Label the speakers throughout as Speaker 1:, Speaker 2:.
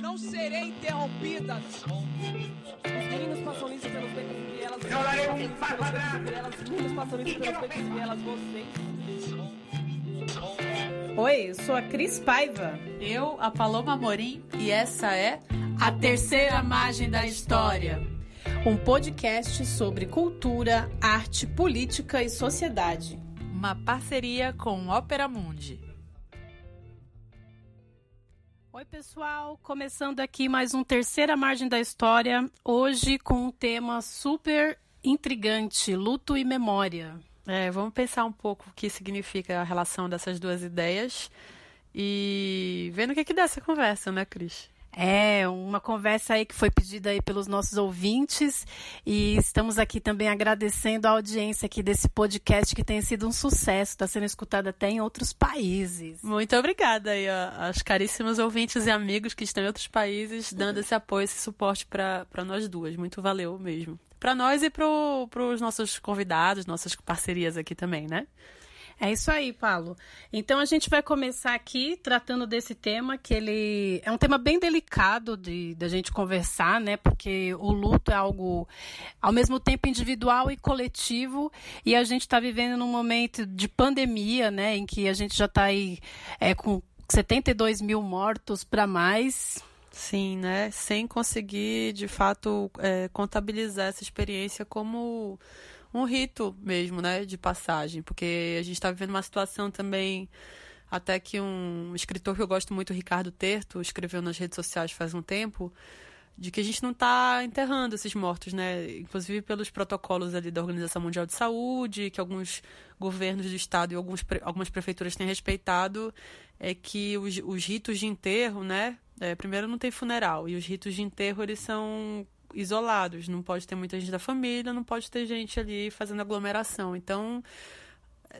Speaker 1: Não serei interrompida.
Speaker 2: Os meninos passam isso pelos becos e vielas.
Speaker 3: Eu darei um passo atrás.
Speaker 2: Os meninos passam isso pelos becos e vielas. Vocês.
Speaker 4: Oi, eu sou a Cris Paiva.
Speaker 5: Eu, a Paloma Morim, e essa é
Speaker 4: A Terceira Margem da História. Um podcast sobre cultura, arte, política e sociedade.
Speaker 5: uma parceria com Ópera Mundi.
Speaker 4: Oi, pessoal, começando aqui mais um Terceira Margem da História, hoje com um tema super intrigante, luto e memória.
Speaker 5: É, vamos pensar um pouco o que significa a relação dessas duas ideias e vendo o que, que dá essa conversa, né, Cris?
Speaker 4: É, uma conversa aí que foi pedida aí pelos nossos ouvintes e estamos aqui também agradecendo a audiência aqui desse podcast que tem sido um sucesso, está sendo escutado até em outros países.
Speaker 5: Muito obrigada aí aos caríssimos ouvintes e amigos que estão em outros países dando esse apoio, esse suporte para nós duas. Muito valeu mesmo. Para nós e para os nossos convidados, nossas parcerias aqui também, né?
Speaker 4: É isso aí, Paulo. Então a gente vai começar aqui tratando desse tema, que ele é um tema bem delicado de da gente conversar, né? Porque o luto é algo ao mesmo tempo individual e coletivo, e a gente está vivendo num momento de pandemia, né? Em que a gente já está aí é, com 72 mil mortos para mais.
Speaker 5: Sim, né? Sem conseguir, de fato, é, contabilizar essa experiência como um rito mesmo, né? De passagem. Porque a gente está vivendo uma situação também. Até que um escritor que eu gosto muito, Ricardo Terto, escreveu nas redes sociais faz um tempo, de que a gente não está enterrando esses mortos, né? Inclusive pelos protocolos ali da Organização Mundial de Saúde, que alguns governos do estado e alguns, algumas prefeituras têm respeitado, é que os, os ritos de enterro, né? É, primeiro não tem funeral e os ritos de enterro eles são isolados, não pode ter muita gente da família, não pode ter gente ali fazendo aglomeração. Então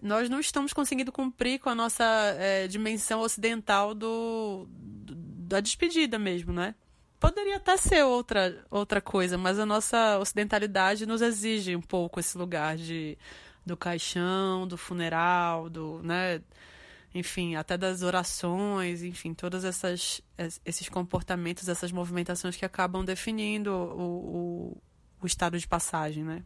Speaker 5: nós não estamos conseguindo cumprir com a nossa é, dimensão ocidental do, do- da despedida mesmo, né? Poderia até ser outra, outra coisa, mas a nossa ocidentalidade nos exige um pouco esse lugar de, do caixão, do funeral, do, né? Enfim, até das orações, enfim, todos essas, es- esses comportamentos, essas movimentações que acabam definindo o, o, o estado de passagem, né?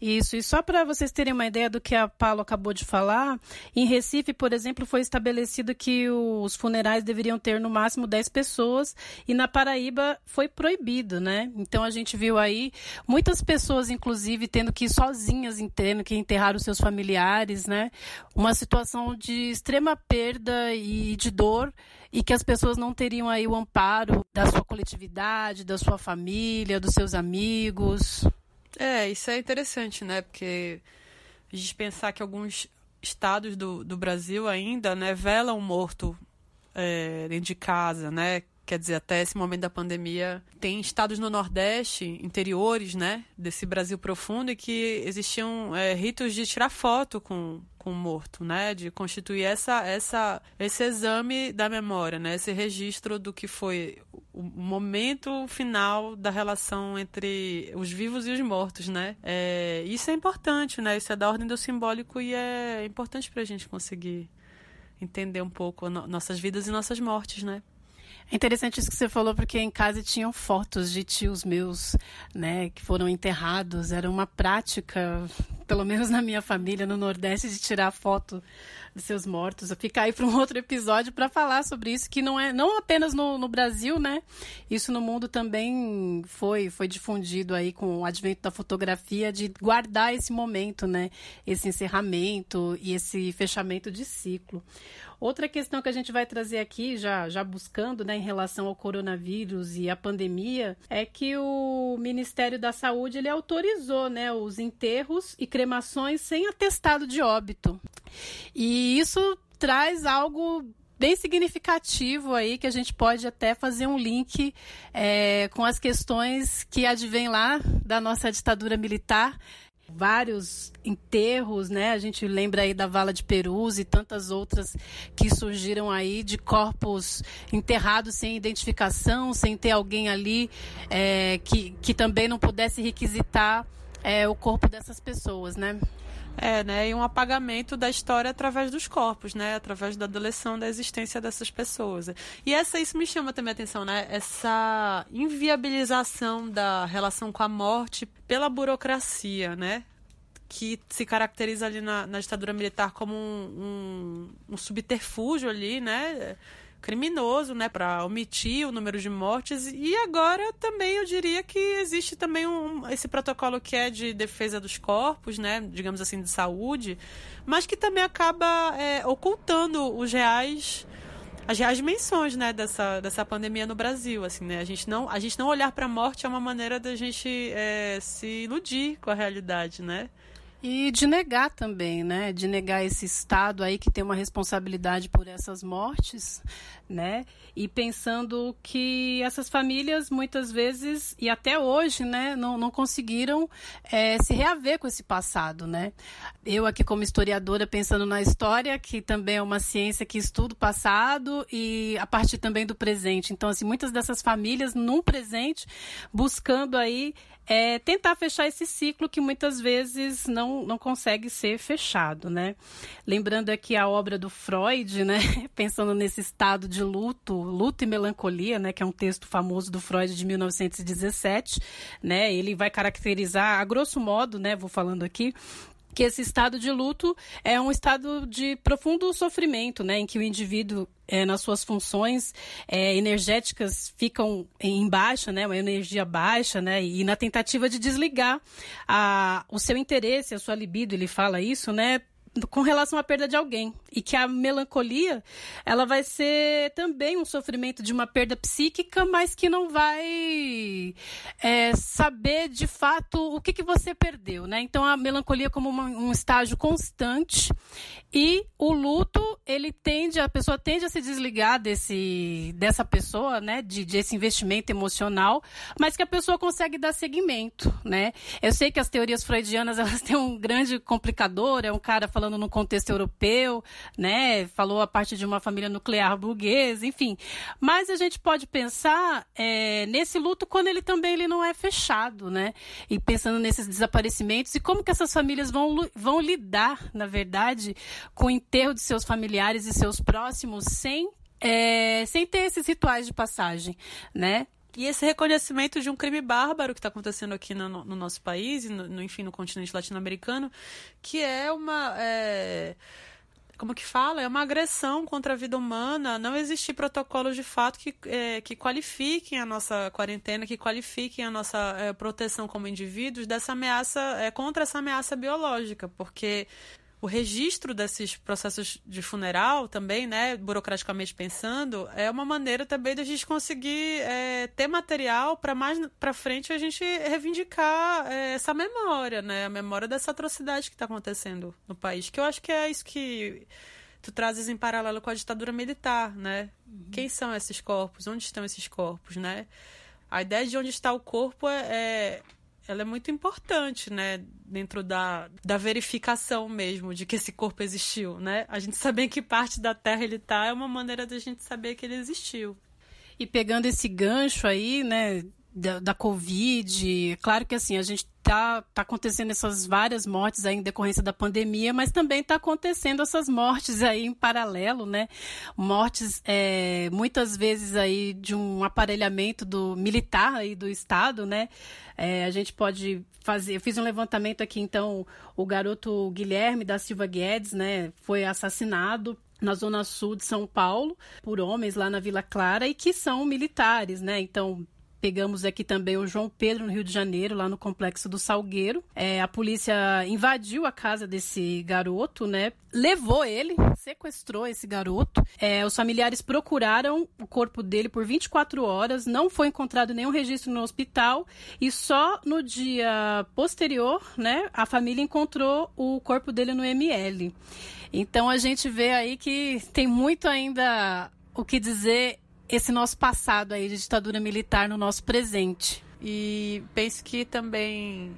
Speaker 4: Isso, e só para vocês terem uma ideia do que a Paulo acabou de falar, em Recife, por exemplo, foi estabelecido que os funerais deveriam ter no máximo 10 pessoas e na Paraíba foi proibido, né? Então a gente viu aí muitas pessoas, inclusive, tendo que ir sozinhas, tendo que enterrar os seus familiares, né? Uma situação de extrema perda e de dor e que as pessoas não teriam aí o amparo da sua coletividade, da sua família, dos seus amigos.
Speaker 5: É, isso é interessante, né? Porque a gente pensar que alguns estados do, do Brasil ainda, né, velam morto é, dentro de casa, né? Quer dizer, até esse momento da pandemia, tem estados no Nordeste, interiores, né, desse Brasil profundo, e que existiam é, ritos de tirar foto com, com o morto, né, de constituir essa, essa, esse exame da memória, né, esse registro do que foi o momento final da relação entre os vivos e os mortos, né. É, isso é importante, né, isso é da ordem do simbólico e é importante para a gente conseguir entender um pouco no- nossas vidas e nossas mortes, né.
Speaker 4: É interessante isso que você falou, porque em casa tinham fotos de tios meus, né, que foram enterrados. Era uma prática, pelo menos na minha família, no Nordeste, de tirar foto dos seus mortos. Eu ficar aí para um outro episódio para falar sobre isso, que não é não apenas no, no Brasil, né? Isso no mundo também foi foi difundido aí com o advento da fotografia de guardar esse momento, né? Esse encerramento e esse fechamento de ciclo. Outra questão que a gente vai trazer aqui, já, já buscando, né, em relação ao coronavírus e à pandemia, é que o Ministério da Saúde ele autorizou, né, os enterros e cremações sem atestado de óbito. E isso traz algo bem significativo aí que a gente pode até fazer um link é, com as questões que advêm lá da nossa ditadura militar vários enterros, né? A gente lembra aí da Vala de Perus e tantas outras que surgiram aí de corpos enterrados sem identificação, sem ter alguém ali é, que, que também não pudesse requisitar é, o corpo dessas pessoas, né?
Speaker 5: É, né? E um apagamento da história através dos corpos, né? Através da deleção da existência dessas pessoas. E essa, isso me chama também a atenção, né? Essa inviabilização da relação com a morte pela burocracia, né? que se caracteriza ali na, na ditadura militar como um, um, um subterfúgio ali, né? Criminoso, né, para omitir o número de mortes. E agora também eu diria que existe também um, esse protocolo que é de defesa dos corpos, né, digamos assim, de saúde, mas que também acaba é, ocultando os reais as reais dimensões, né, dessa, dessa pandemia no Brasil, assim, né, a gente não, a gente não olhar para a morte é uma maneira da gente é, se iludir com a realidade, né?
Speaker 4: E de negar também, né? De negar esse Estado aí que tem uma responsabilidade por essas mortes, né? E pensando que essas famílias muitas vezes, e até hoje, né, não, não conseguiram é, se reaver com esse passado, né? Eu aqui como historiadora pensando na história, que também é uma ciência que estuda o passado e a partir também do presente. Então, assim, muitas dessas famílias num presente buscando aí é tentar fechar esse ciclo que muitas vezes não, não consegue ser fechado, né? Lembrando aqui a obra do Freud, né? Pensando nesse estado de luto, luto e melancolia, né? Que é um texto famoso do Freud de 1917, né? Ele vai caracterizar, a grosso modo, né? Vou falando aqui, que esse estado de luto é um estado de profundo sofrimento, né, em que o indivíduo é, nas suas funções é, energéticas ficam em baixa, né, uma energia baixa, né, e na tentativa de desligar a, o seu interesse, a sua libido, ele fala isso, né, com relação à perda de alguém e que a melancolia ela vai ser também um sofrimento de uma perda psíquica, mas que não vai é, saber de fato o que, que você perdeu, né? Então a melancolia como uma, um estágio constante e o luto ele tende a pessoa tende a se desligar desse dessa pessoa, né? De, desse investimento emocional, mas que a pessoa consegue dar seguimento, né? Eu sei que as teorias freudianas elas têm um grande complicador, é um cara falando falando no contexto europeu, né? Falou a parte de uma família nuclear burguesa, enfim. Mas a gente pode pensar é, nesse luto quando ele também ele não é fechado, né? E pensando nesses desaparecimentos e como que essas famílias vão, vão lidar, na verdade, com o enterro de seus familiares e seus próximos sem é, sem ter esses rituais de passagem, né?
Speaker 5: E esse reconhecimento de um crime bárbaro que está acontecendo aqui no, no, nosso país, e no, enfim, no continente latino-americano, que é uma. É como que fala? É uma agressão contra a vida humana. Não existir protocolos de fato que, é, que qualifiquem a nossa quarentena, que qualifiquem a nossa é, proteção como indivíduos dessa ameaça, é, contra essa ameaça biológica, porque o registro desses processos de funeral também, né, burocraticamente pensando, é uma maneira também da gente conseguir é, ter material para mais para frente a gente reivindicar é, essa memória, né, a memória dessa atrocidade que está acontecendo no país, que eu acho que é isso que tu trazes em paralelo com a ditadura militar, né? Uhum. Quem são esses corpos? Onde estão esses corpos, né? A ideia de onde está o corpo é, é ela é muito importante, né? Dentro da, da verificação mesmo de que esse corpo existiu, né? A gente saber que parte da Terra ele está é uma maneira da gente saber que ele existiu.
Speaker 4: E pegando esse gancho aí, né, da, da Covid, claro que assim, a gente tá, tá acontecendo essas várias mortes aí em decorrência da pandemia, mas também está acontecendo essas mortes aí em paralelo, né? Mortes é, muitas vezes aí de um aparelhamento do militar aí do Estado, né? É, a gente pode fazer. Eu fiz um levantamento aqui, então, o garoto Guilherme da Silva Guedes, né? Foi assassinado na zona sul de São Paulo por homens lá na Vila Clara e que são militares, né? Então Pegamos aqui também o João Pedro, no Rio de Janeiro, lá no complexo do Salgueiro. É, a polícia invadiu a casa desse garoto, né? Levou ele, sequestrou esse garoto. É, os familiares procuraram o corpo dele por 24 horas, não foi encontrado nenhum registro no hospital e só no dia posterior, né, a família encontrou o corpo dele no ML. Então a gente vê aí que tem muito ainda o que dizer esse nosso passado aí de ditadura militar no nosso presente.
Speaker 5: E penso que também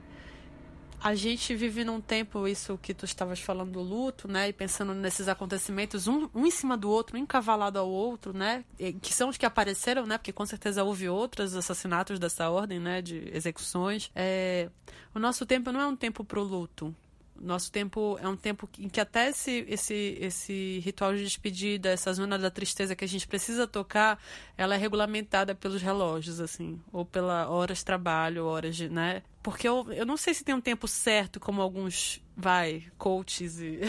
Speaker 5: a gente vive num tempo, isso que tu estavas falando do luto, né? E pensando nesses acontecimentos, um, um em cima do outro, um encavalado ao outro, né? Que são os que apareceram, né? Porque com certeza houve outros assassinatos dessa ordem, né? De execuções. É... O nosso tempo não é um tempo pro luto. Nosso tempo é um tempo em que até esse, esse, esse ritual de despedida, essa zona da tristeza que a gente precisa tocar, ela é regulamentada pelos relógios, assim, ou pela horas de trabalho, horas de, né? Porque eu, eu não sei se tem um tempo certo, como alguns, vai, coaches e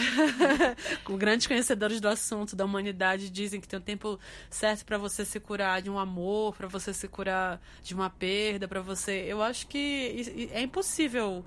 Speaker 5: grandes conhecedores do assunto, da humanidade, dizem que tem um tempo certo para você se curar de um amor, para você se curar de uma perda, para você. Eu acho que é impossível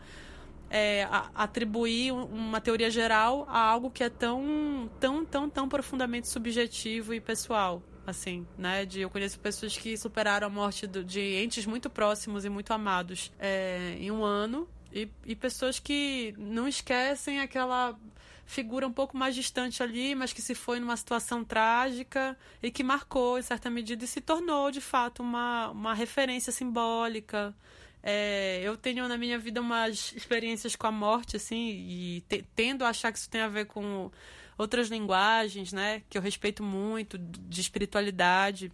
Speaker 5: é, atribuir uma teoria geral a algo que é tão, tão, tão, tão profundamente subjetivo e pessoal. Assim, né? De, eu conheço pessoas que superaram a morte do, de entes muito próximos e muito amados é, em um ano, e, e pessoas que não esquecem aquela figura um pouco mais distante ali, mas que se foi numa situação trágica e que marcou, em certa medida, e se tornou, de fato, uma, uma referência simbólica é, eu tenho na minha vida umas experiências com a morte, assim, e te, tendo a achar que isso tem a ver com outras linguagens, né? Que eu respeito muito, de espiritualidade.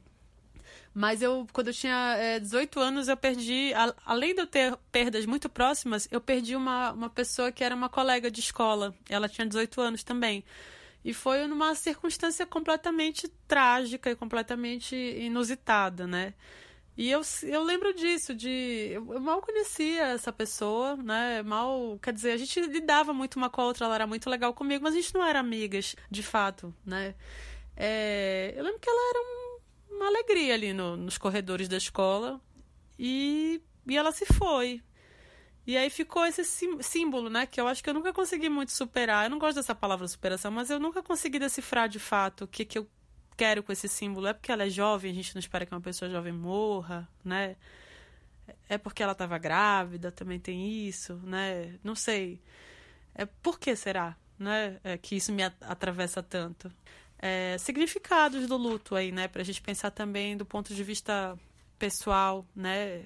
Speaker 5: Mas eu, quando eu tinha é, 18 anos, eu perdi, a, além de eu ter perdas muito próximas, eu perdi uma, uma pessoa que era uma colega de escola. Ela tinha 18 anos também. E foi numa circunstância completamente trágica e completamente inusitada, né? E eu, eu lembro disso, de. Eu mal conhecia essa pessoa, né? Mal. Quer dizer, a gente lidava muito uma com a outra, ela era muito legal comigo, mas a gente não era amigas, de fato, né? É, eu lembro que ela era um, uma alegria ali no, nos corredores da escola e, e ela se foi. E aí ficou esse símbolo, né? Que eu acho que eu nunca consegui muito superar. Eu não gosto dessa palavra superação, mas eu nunca consegui decifrar de fato o que, que eu quero com esse símbolo é porque ela é jovem, a gente não espera que uma pessoa jovem morra, né? É porque ela estava grávida, também tem isso, né? Não sei. É por que será, né? É que isso me atravessa tanto. É, significados do luto aí, né? Para a gente pensar também do ponto de vista pessoal, né?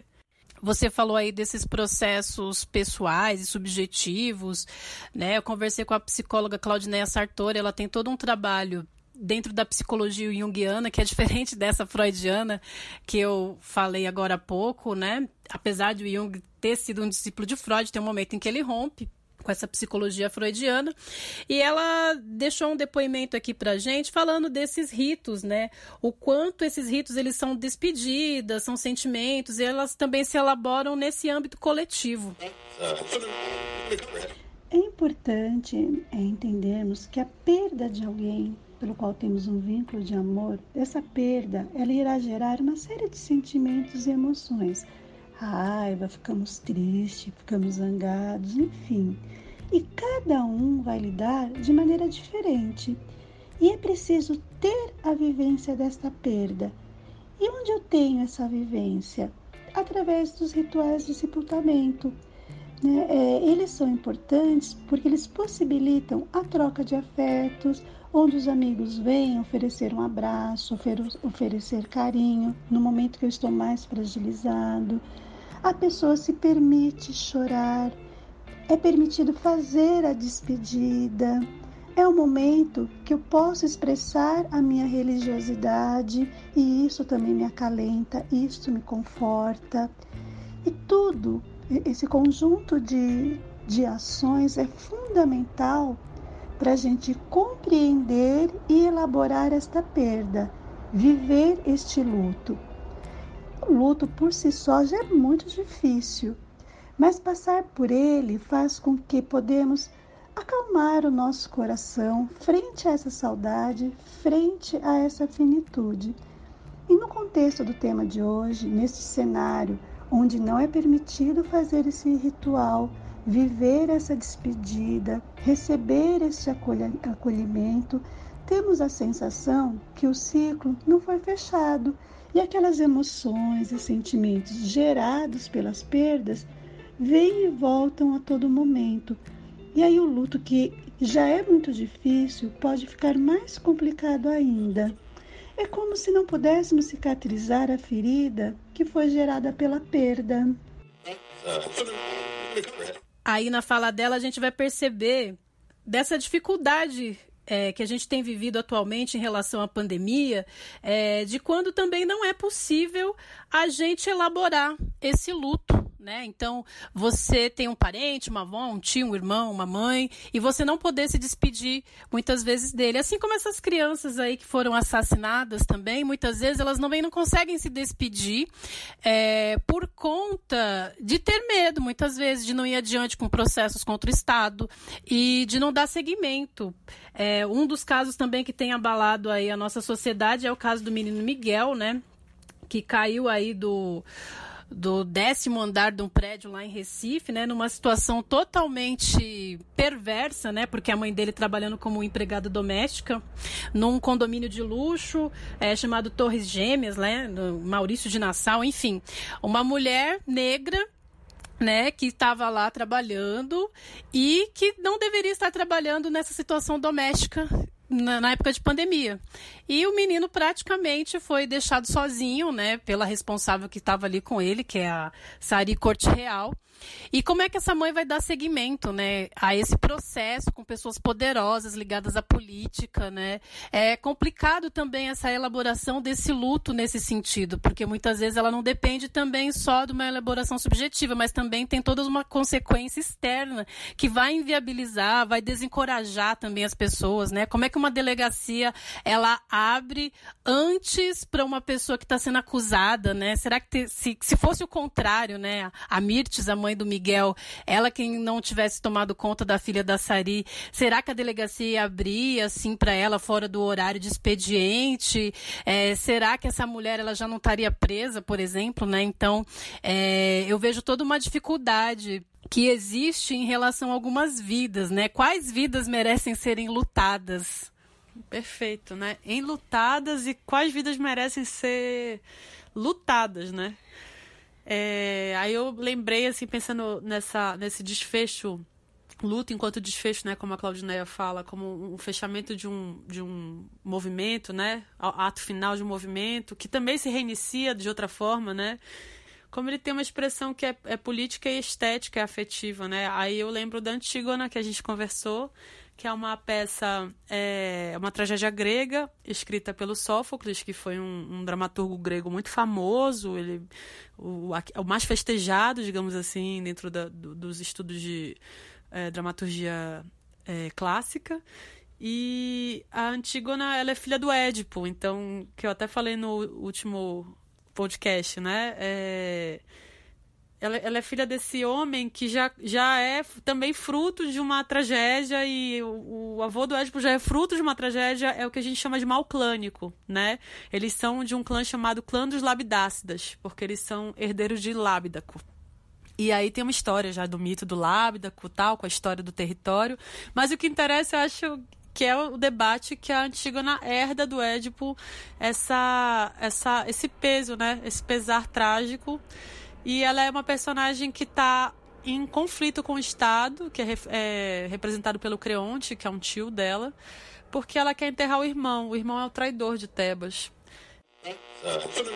Speaker 4: Você falou aí desses processos pessoais e subjetivos, né? Eu conversei com a psicóloga Claudineia Sartori, ela tem todo um trabalho dentro da psicologia junguiana, que é diferente dessa freudiana que eu falei agora há pouco, né? Apesar de Jung ter sido um discípulo de Freud, tem um momento em que ele rompe com essa psicologia freudiana. E ela deixou um depoimento aqui pra gente falando desses ritos, né? O quanto esses ritos eles são despedidas, são sentimentos, e elas também se elaboram nesse âmbito coletivo.
Speaker 3: É importante entendermos que a perda de alguém pelo qual temos um vínculo de amor, essa perda, ela irá gerar uma série de sentimentos e emoções. Raiva, ficamos tristes, ficamos zangados, enfim. E cada um vai lidar de maneira diferente. E é preciso ter a vivência desta perda. E onde eu tenho essa vivência? Através dos rituais de sepultamento. Né? É, eles são importantes porque eles possibilitam a troca de afetos, onde os amigos vêm oferecer um abraço, oferecer carinho no momento que eu estou mais fragilizado. A pessoa se permite chorar, é permitido fazer a despedida. É um momento que eu posso expressar a minha religiosidade e isso também me acalenta, isso me conforta. E tudo, esse conjunto de, de ações é fundamental para a gente compreender e elaborar esta perda, viver este luto. O luto por si só já é muito difícil, mas passar por ele faz com que podemos acalmar o nosso coração frente a essa saudade, frente a essa finitude. E no contexto do tema de hoje, neste cenário onde não é permitido fazer esse ritual viver essa despedida, receber esse acolhimento, temos a sensação que o ciclo não foi fechado e aquelas emoções e sentimentos gerados pelas perdas vêm e voltam a todo momento. E aí o luto que já é muito difícil pode ficar mais complicado ainda. É como se não pudéssemos cicatrizar a ferida que foi gerada pela perda.
Speaker 4: Aí na fala dela a gente vai perceber dessa dificuldade é, que a gente tem vivido atualmente em relação à pandemia, é, de quando também não é possível a gente elaborar esse luto né? Então, você tem um parente, uma avó, um tio, um irmão, uma mãe, e você não poder se despedir muitas vezes dele. Assim como essas crianças aí que foram assassinadas também, muitas vezes elas não, não conseguem se despedir é, por conta de ter medo, muitas vezes, de não ir adiante com processos contra o Estado e de não dar seguimento. É, um dos casos também que tem abalado aí a nossa sociedade é o caso do menino Miguel, né? Que caiu aí do do décimo andar de um prédio lá em Recife, né, numa situação totalmente perversa, né, porque a mãe dele trabalhando como empregada doméstica, num condomínio de luxo é, chamado Torres Gêmeas, né, Maurício de Nassau, enfim, uma mulher negra né, que estava lá trabalhando e que não deveria estar trabalhando nessa situação doméstica na, na, época de pandemia. E o menino praticamente foi deixado sozinho, né, pela responsável que estava ali com ele, que é a Sari Corte Real. E como é que essa mãe vai dar seguimento, né, a esse processo com pessoas poderosas ligadas à política, né? É complicado também essa elaboração desse luto nesse sentido, porque muitas vezes ela não depende também só de uma elaboração subjetiva, mas também tem toda uma consequência externa que vai inviabilizar, vai desencorajar também as pessoas, né? Como é que uma delegacia ela abre antes para uma pessoa que está sendo acusada, né? Será que te, se, se fosse o contrário, né? A Mirtes, a mãe do Miguel, ela quem não tivesse tomado conta da filha da Sari, será que a delegacia ia abrir assim para ela fora do horário de expediente? É, será que essa mulher ela já não estaria presa, por exemplo, né? Então, é, eu vejo toda uma dificuldade que existe em relação a algumas vidas, né? Quais vidas merecem serem lutadas?
Speaker 5: Perfeito, né? Enlutadas e quais vidas merecem ser lutadas, né? É, aí eu lembrei, assim, pensando nessa, nesse desfecho, luta enquanto desfecho, né, como a Claudineia fala, como um fechamento de um, de um movimento, né, ato final de um movimento, que também se reinicia de outra forma, né, como ele tem uma expressão que é, é política e estética, é afetiva, né, aí eu lembro da Antígona, que a gente conversou, que é uma peça, é uma tragédia grega, escrita pelo Sófocles, que foi um, um dramaturgo grego muito famoso, ele o, o, mais festejado, digamos assim, dentro da, do, dos estudos de é, dramaturgia é, clássica. E a Antígona, ela é filha do Édipo, então, que eu até falei no último podcast, né? É, ela, ela, é filha desse homem que já, já é também fruto de uma tragédia e o, o, avô do Édipo já é fruto de uma tragédia, é o que a gente chama de mal clânico, né? Eles são de um clã chamado clã dos Labidácidas, porque eles são herdeiros de Lábidaco. E aí tem uma história já do mito do Lábidaco, tal, com a história do território. Mas o que interessa, eu acho, que é o debate que a Antígona herda do Édipo essa, essa, esse peso, né? Esse pesar trágico e ela é uma personagem que está em conflito com o Estado, que é, é, representado pelo Creonte, que é um tio dela, porque ela quer enterrar o irmão. O irmão é o traidor de Tebas. Regras simples,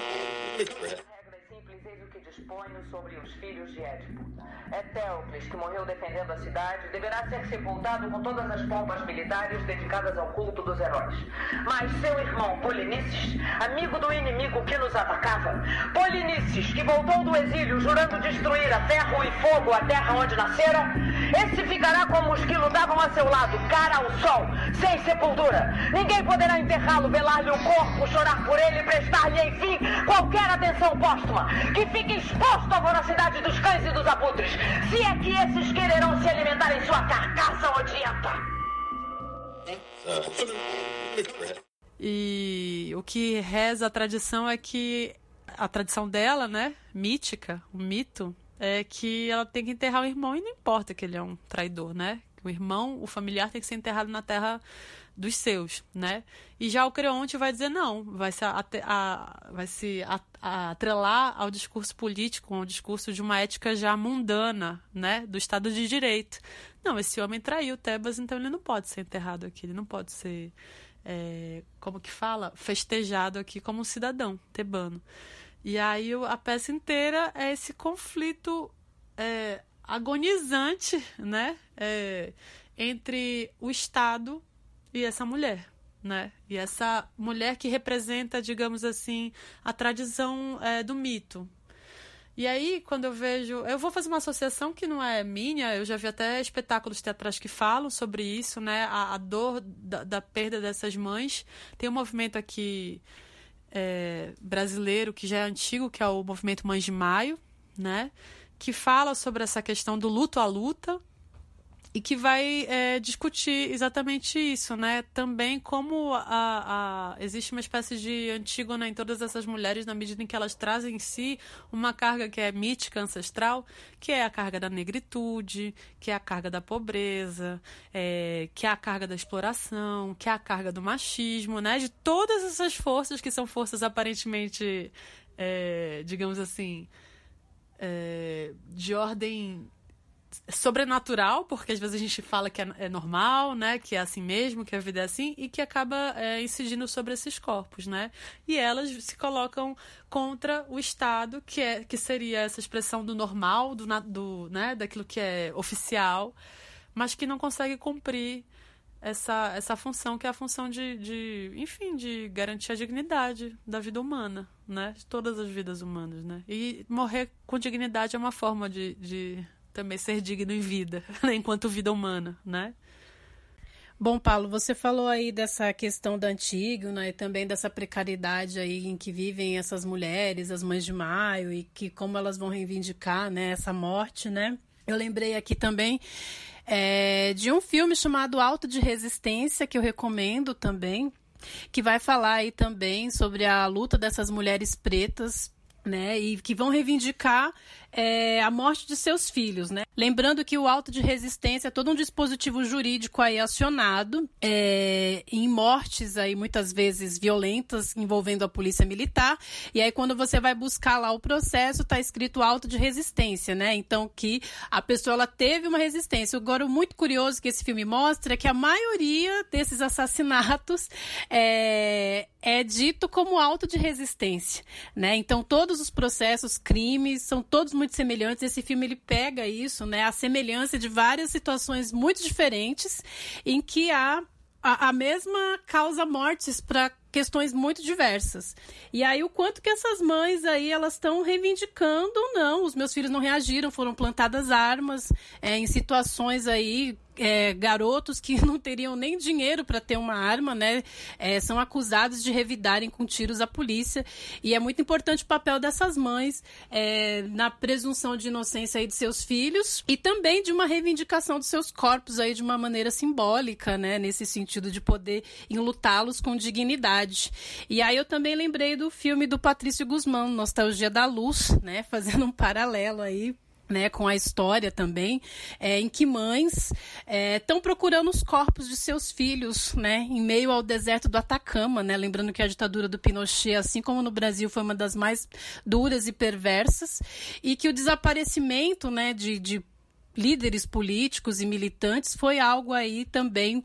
Speaker 5: eis o que disponho sobre os filhos de Édipo. Etéocles, que morreu defendendo a cidade, deverá ser sepultado com todas as pompas militares dedicadas ao culto dos heróis. Mas seu irmão Polinices, amigo do inimigo que nos atacava, Polinices, que voltou do exílio jurando destruir a ferro e fogo a terra onde nascera, esse ficará como os que lutavam a seu lado, cara ao sol, sem sepultura. Ninguém poderá enterrá-lo, velar-lhe o corpo, chorar por ele e prestar-lhe, enfim, qualquer atenção póstuma. Que fique exposto à voracidade dos cães e dos abutres se é que esses quererão se alimentar em sua carcaça odienta. E o que reza a tradição é que a tradição dela, né, mítica, o mito, é que ela tem que enterrar o irmão e não importa que ele é um traidor, né? O irmão, o familiar tem que ser enterrado na terra dos seus, né? E já o Creonte vai dizer não, vai se, a, vai se a, atrelar ao discurso político, ao discurso de uma ética já mundana, né? Do Estado de Direito. Não, esse homem traiu Tebas, então ele não pode ser enterrado aqui, ele não pode ser, é, como que fala, festejado aqui como um cidadão tebano. E aí a peça inteira é esse conflito é, agonizante, né? É, entre o Estado e essa mulher, né? E essa mulher que representa, digamos assim, a tradição é, do mito. E aí, quando eu vejo. Eu vou fazer uma associação que não é minha, eu já vi até espetáculos teatrais que falam sobre isso, né? A, a dor da, da, perda dessas mães. Tem um movimento aqui é, brasileiro que já é antigo, que é o movimento Mães de Maio, né? Que fala sobre essa questão do luto à luta, e que vai é, discutir exatamente isso, né? Também como a, a, existe uma espécie de antígona em todas essas mulheres na medida em que elas trazem em si uma carga que é mítica, ancestral, que é a carga da negritude, que é a carga da pobreza, é, que é a carga da exploração, que é a carga do machismo, né? De todas essas forças que são forças aparentemente, é, digamos assim, é, de ordem sobrenatural, porque às vezes a gente fala que é, é, normal, né, que é assim mesmo, que a vida é assim, e que acaba é, incidindo sobre esses corpos, né? E elas se colocam contra o Estado, que é que seria essa expressão do normal, do, do né, daquilo que é oficial, mas que não consegue cumprir essa, essa função que é a função de, de, enfim, de garantir a dignidade da vida humana, né? De todas as vidas humanas, né? E morrer com dignidade é uma forma de, de também ser digno em vida, né, enquanto vida humana, né?
Speaker 4: Bom, Paulo, você falou aí dessa questão da né, e também dessa precariedade aí em que vivem essas mulheres, as mães de maio, e que como elas vão reivindicar né, essa morte, né? Eu lembrei aqui também é, de um filme chamado Alto de Resistência, que eu recomendo também, que vai falar aí também sobre a luta dessas mulheres pretas né, e que vão reivindicar é, a morte de seus filhos, né? Lembrando que o auto de resistência é todo um dispositivo jurídico aí acionado é, em mortes aí muitas vezes violentas envolvendo a polícia militar. E aí quando você vai buscar lá o processo, está escrito auto de resistência, né? Então que a pessoa ela teve uma resistência. Agora o muito curioso que esse filme mostra é que a maioria desses assassinatos é, é dito como auto de resistência, né? Então todos os processos, crimes são todos muito semelhantes. Esse filme ele pega isso, né? A semelhança de várias situações muito diferentes em que há a, a mesma causa mortes para questões muito diversas. E aí o quanto que essas mães aí elas estão reivindicando, não, os meus filhos não reagiram, foram plantadas armas é, em situações aí é, garotos que não teriam nem dinheiro para ter uma arma, né, é, são acusados de revidarem com tiros a polícia. E é muito importante o papel dessas mães é, na presunção de inocência aí de seus filhos e também de uma reivindicação dos seus corpos aí de uma maneira simbólica, né, nesse sentido de poder enlutá-los com dignidade. E aí eu também lembrei do filme do Patrício Guzmão, Nostalgia da Luz, né, fazendo um paralelo aí né, com a história também, é, em que mães estão é, procurando os corpos de seus filhos, né, em meio ao deserto do Atacama, né, lembrando que a ditadura do Pinochet, assim como no Brasil, foi uma das mais duras e perversas, e que o desaparecimento, né, de, de líderes políticos e militantes foi algo aí também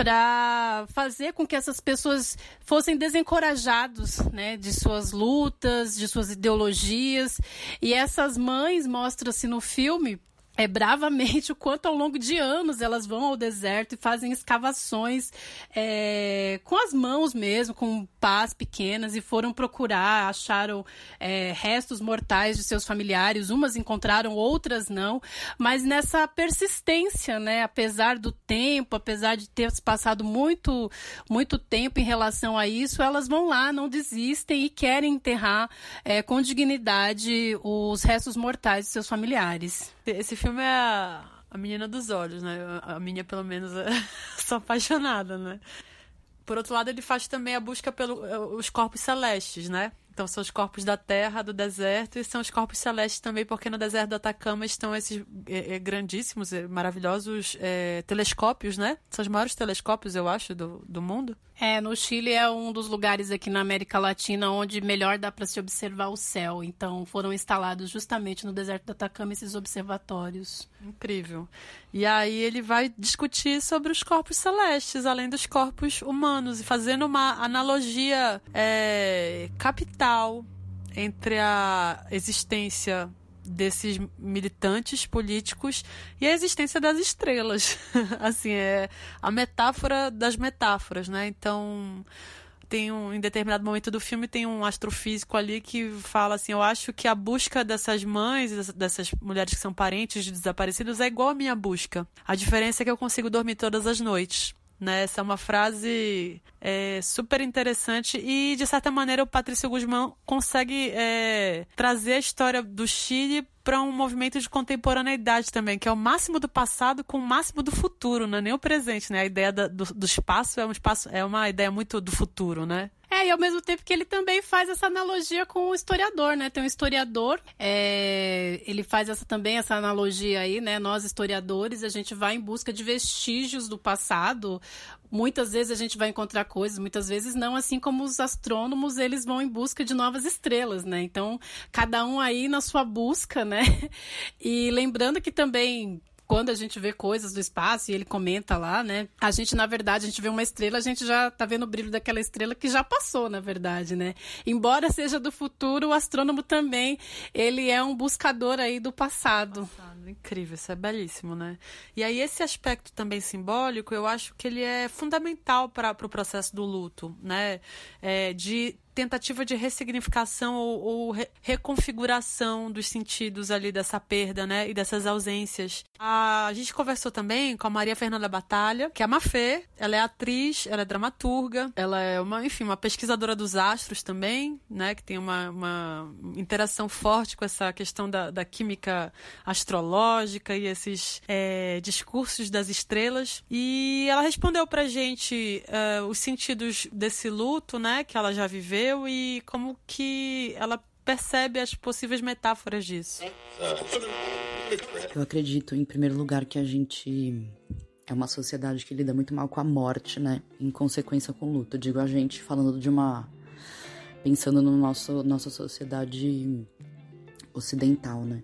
Speaker 4: para fazer com que essas pessoas fossem desencorajados né, de suas lutas, de suas ideologias. E essas mães, mostra-se no filme, é, bravamente o quanto ao longo de anos elas vão ao deserto e fazem escavações é, com as mãos mesmo, com pás pequenas, e foram procurar, acharam é, restos mortais de seus familiares, umas encontraram, outras não, mas nessa persistência, né, apesar do tempo, apesar de ter passado muito, muito tempo em relação a isso, elas vão lá, não desistem e querem enterrar é, com dignidade os restos mortais de seus familiares.
Speaker 5: Esse filme é a, a menina dos olhos, né? A minha, pelo menos, é... sou apaixonada, né? Por outro lado, ele faz também a busca pelos é, corpos celestes, né? Então são os corpos da terra, do deserto, e são os corpos celestes também, porque no deserto do Atacama estão esses é, é, grandíssimos, é, maravilhosos é, telescópios, né? São os maiores telescópios, eu acho, do, do mundo.
Speaker 4: É, no Chile é um dos lugares aqui na América Latina onde melhor dá para se observar o céu. Então foram instalados justamente no deserto do Atacama esses observatórios.
Speaker 5: Incrível. E aí ele vai discutir sobre os corpos celestes, além dos corpos humanos, e fazendo uma analogia é, capital entre a existência desses militantes políticos e a existência das estrelas. assim, é a metáfora das metáforas, né? Então, tem um, em determinado momento do filme tem um astrofísico ali que fala assim, eu acho que a busca dessas mães, dessas mulheres que são parentes de desaparecidos é igual a minha busca. A diferença é que eu consigo dormir todas as noites. Né? Essa é uma frase é, super interessante e, de certa maneira, o Patrício Guzmão consegue é, trazer a história do Chile para um movimento de contemporaneidade também, que é o máximo do passado com o máximo do futuro, não é nem o presente, né? A ideia da, do, do espaço é um espaço, é uma ideia muito do futuro, né?
Speaker 4: É, e ao mesmo tempo que ele também faz essa analogia com o historiador, né? Tem um historiador, é, ele faz essa, também essa analogia aí, né? Nós, historiadores, a gente vai em busca de vestígios do passado. Muitas vezes a gente vai encontrar coisas, muitas vezes não, assim como os astrônomos, eles vão em busca de novas estrelas, né? Então, cada um aí na sua busca, né? E lembrando que também quando a gente vê coisas do espaço e ele comenta lá, né? A gente, na verdade, a gente vê uma estrela, a gente já tá vendo o brilho daquela estrela que já passou, na verdade, né? Embora seja do futuro, o astrônomo também, ele é um buscador aí do passado.
Speaker 5: passado. Incrível, isso é belíssimo, né? E aí esse aspecto também simbólico, eu acho que ele é fundamental para o pro processo do luto, né? É, de tentativa de ressignificação ou, ou re reconfiguração dos sentidos ali dessa perda, né? E dessas ausências. A, a, gente conversou também com a Maria Fernanda Batalha, que é a Mafê. Ela é atriz, ela é dramaturga, ela é uma, enfim, uma pesquisadora dos astros também, né? Que tem uma, uma interação forte com essa questão da, da química astrológica e esses é, discursos das estrelas. E ela respondeu pra gente uh, os sentidos desse luto, né? Que ela já viveu e como que ela percebe as possíveis metáforas disso.
Speaker 6: Eu acredito, em primeiro lugar, que a gente é uma sociedade que lida muito mal com a morte, né? Em consequência com o luto. Digo a gente falando de uma. pensando no nosso nossa sociedade ocidental, né?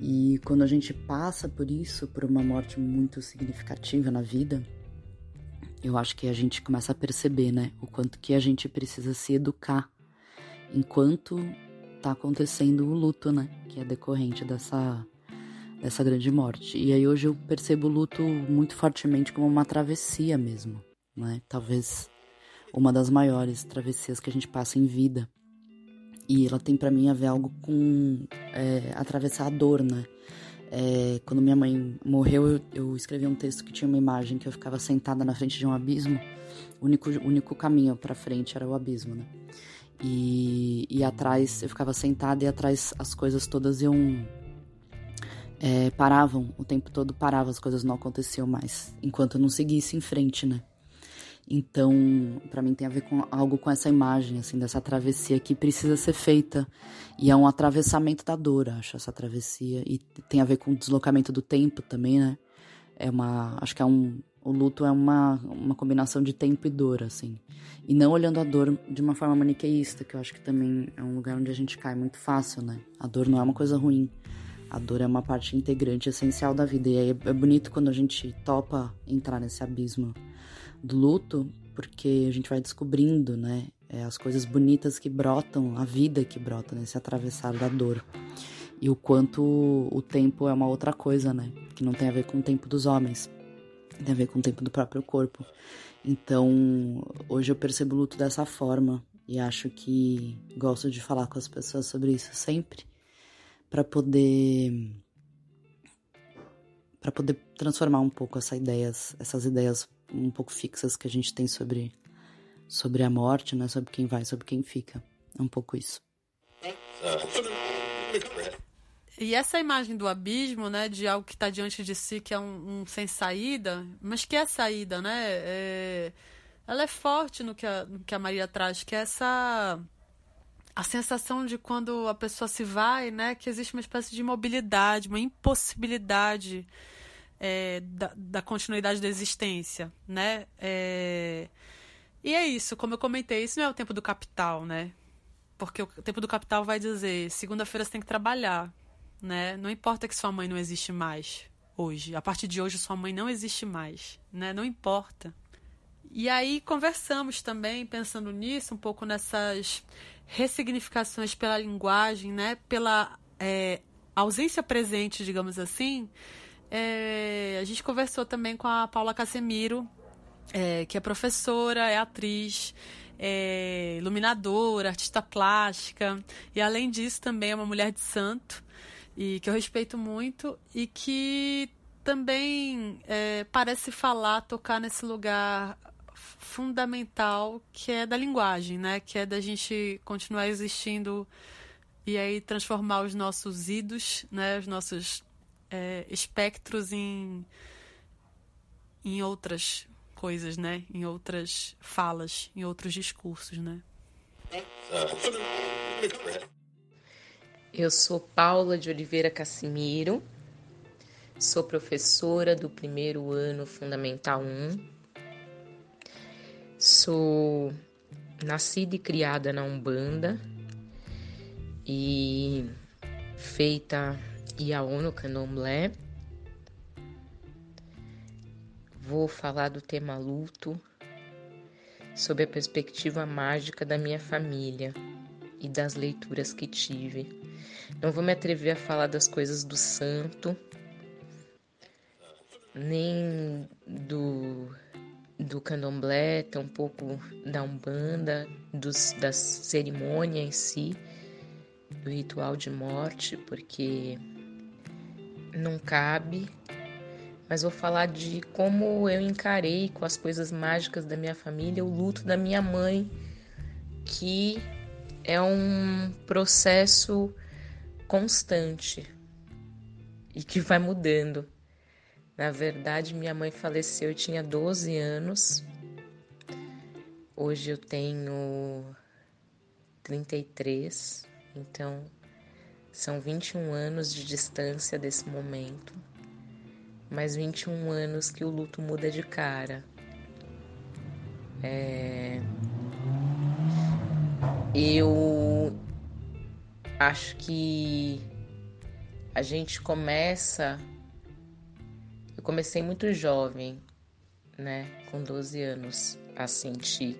Speaker 6: E quando a gente passa por isso, por uma morte muito significativa na vida, eu acho que a gente começa a perceber, né, o quanto que a gente precisa se educar enquanto tá acontecendo o luto, né, que é decorrente dessa dessa grande morte. E aí hoje eu percebo o luto muito fortemente como uma travessia mesmo, né? Talvez uma das maiores travessias que a gente passa em vida. E ela tem para mim a ver algo com é, atravessar a dor, né? É, quando minha mãe morreu, eu, eu, escrevi um texto que tinha uma imagem que eu ficava sentada na frente de um abismo. O único, único caminho para frente era o abismo, né? E, e atrás, eu ficava sentada e atrás as coisas todas iam. É, paravam, o tempo todo parava, as coisas não aconteciam mais. Enquanto eu não seguisse em frente, né? Então, para mim tem a ver com algo com essa imagem, assim, dessa travessia que precisa ser feita. E é um atravessamento da dor, acho, essa travessia. E tem a ver com o deslocamento do tempo também, né? É uma. Acho que é um. O luto é uma, uma combinação de tempo e dor, assim. E não olhando a dor de uma forma maniqueísta, que eu acho que também é um lugar onde a gente cai muito fácil, né? A dor não é uma coisa ruim. A dor é uma parte integrante, essencial da vida. E aí é bonito quando a gente topa entrar nesse abismo do luto, porque a gente vai descobrindo, né, é, as coisas bonitas que brotam, a vida que brota nesse atravessar da dor. E o quanto o tempo é uma outra coisa, né, que não tem a ver com o tempo dos homens, tem a ver com o tempo do próprio corpo. Então, hoje eu percebo o luto dessa forma e acho que gosto de falar com as pessoas sobre isso sempre para poder para poder transformar um pouco essa ideias, essas ideias um pouco fixas que a gente tem sobre, sobre a morte, né? Sobre quem vai, sobre quem fica. É um pouco isso.
Speaker 5: E essa imagem do abismo, né, de algo que está diante de si, que é um, um, sem saída, mas que é saída, né? É, ela é forte no que, a, no que a Maria traz, que é essa a sensação de quando a pessoa se vai, né, que existe uma espécie de imobilidade, uma impossibilidade é, da, da, continuidade da existência, né? É... E é isso, como eu comentei, isso não é o tempo do capital, né? Porque o tempo do capital vai dizer, segunda-feira você tem que trabalhar, né? Não importa que sua mãe não existe mais hoje. A partir de hoje sua mãe não existe mais, né? Não importa. E aí conversamos também, pensando nisso, um pouco nessas ressignificações pela linguagem, né? Pela é, ausência presente, digamos assim, é, a gente conversou também com a Paula Casemiro, é, que é professora, é atriz, é iluminadora, artista plástica e além disso também é uma mulher de santo e que eu respeito muito e que também é, parece falar, tocar nesse lugar fundamental que é da linguagem, né? Que é da gente continuar existindo e aí transformar os nossos idos, né? Os nossos é, espectros em em outras coisas, né? Em outras falas, em outros discursos, né?
Speaker 7: Eu sou Paula de Oliveira Cassimiro, sou professora do primeiro ano Fundamental 1. Sou nascida e criada na Umbanda e feita Iaô no Candomblé. Vou falar do tema luto, sob a perspectiva mágica da minha família e das leituras que tive. Não vou me atrever a falar das coisas do santo, nem do, do candomblé, tampouco da umbanda, dos, da cerimônia em si, do ritual de morte, porque não cabe mas vou falar de como eu encarei com as coisas mágicas da minha família o luto da minha mãe, que é um processo constante e que vai mudando. Na verdade, minha mãe faleceu, eu tinha 12 anos. Hoje eu tenho 33, então são 21 anos de distância desse momento mais 21 anos que o luto muda de cara. É... Eu acho que a gente começa. Eu comecei muito jovem, né, com 12 anos, a sentir